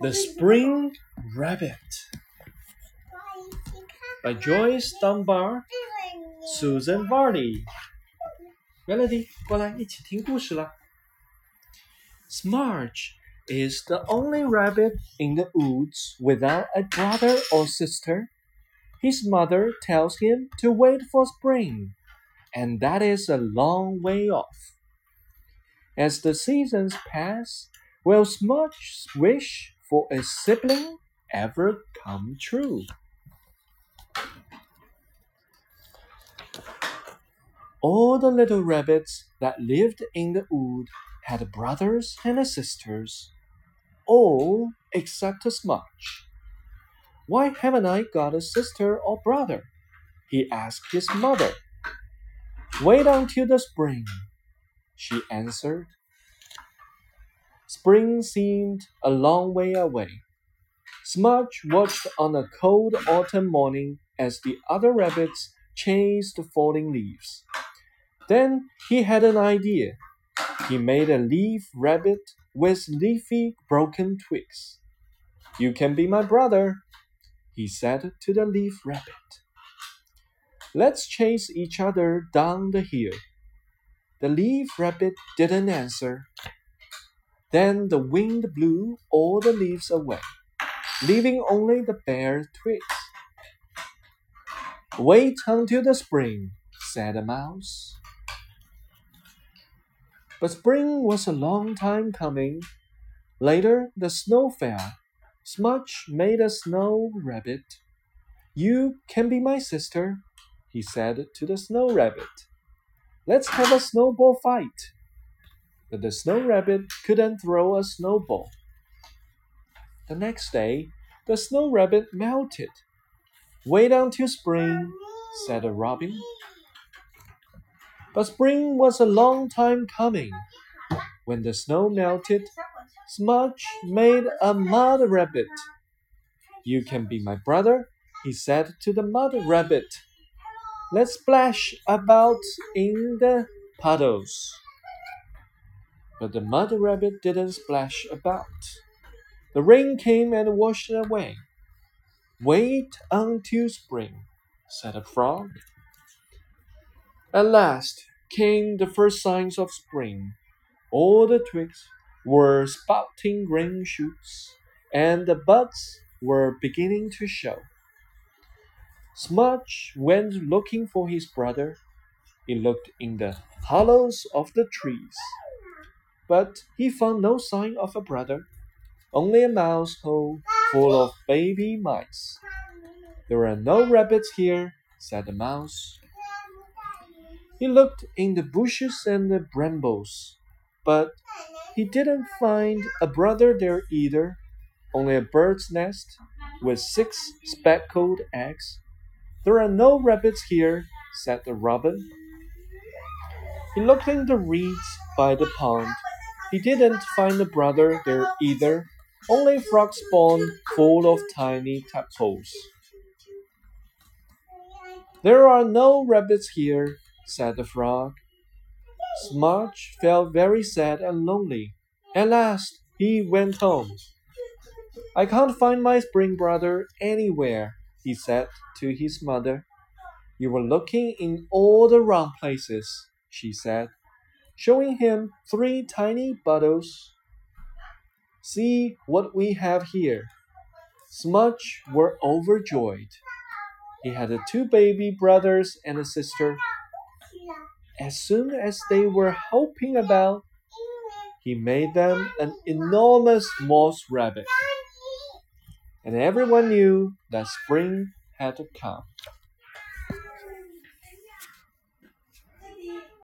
The Spring Rabbit by Joyce Dunbar, Susan Varley。Melody，过来一起听故事啦。Smudge is the only rabbit in the woods without a brother or sister. His mother tells him to wait for spring, and that is a long way off. As the seasons pass, will Smudge wish for a sibling ever come true? All the little rabbits that lived in the wood had brothers and sisters, all except Smudge. Why haven't I got a sister or brother? he asked his mother. Wait until the spring, she answered. Spring seemed a long way away. Smudge watched on a cold autumn morning as the other rabbits chased the falling leaves. Then he had an idea. He made a leaf rabbit with leafy broken twigs. You can be my brother, he said to the leaf rabbit. Let's chase each other down the hill. The leaf rabbit didn't answer. Then the wind blew all the leaves away, leaving only the bare twigs. Wait until the spring, said the mouse. But spring was a long time coming. Later, the snow fell. Smudge made a snow rabbit. You can be my sister, he said to the snow rabbit. Let's have a snowball fight. But the snow rabbit couldn't throw a snowball. The next day, the snow rabbit melted. Wait until spring, said a robin. But spring was a long time coming. When the snow melted, Smudge made a mud rabbit. You can be my brother, he said to the mud rabbit. Let's splash about in the puddles. But the mud rabbit didn't splash about. The rain came and washed it away. Wait until spring, said a frog. At last came the first signs of spring. All the twigs were spouting green shoots, and the buds were beginning to show. Smudge went looking for his brother. He looked in the hollows of the trees, but he found no sign of a brother, only a mouse hole full of baby mice. There are no rabbits here, said the mouse. He looked in the bushes and the brambles, but he didn't find a brother there either, only a bird's nest with six speckled eggs. There are no rabbits here, said the robin. He looked in the reeds by the pond. He didn't find a brother there either, only frog spawn full of tiny tadpoles. There are no rabbits here, said the frog. Smudge felt very sad and lonely. At last he went home. I can't find my spring brother anywhere, he said to his mother. You were looking in all the wrong places, she said, showing him three tiny bottles. See what we have here. Smudge were overjoyed. He had two baby brothers and a sister. As soon as they were hopping about, he made them an enormous moss rabbit. And everyone knew that spring had come.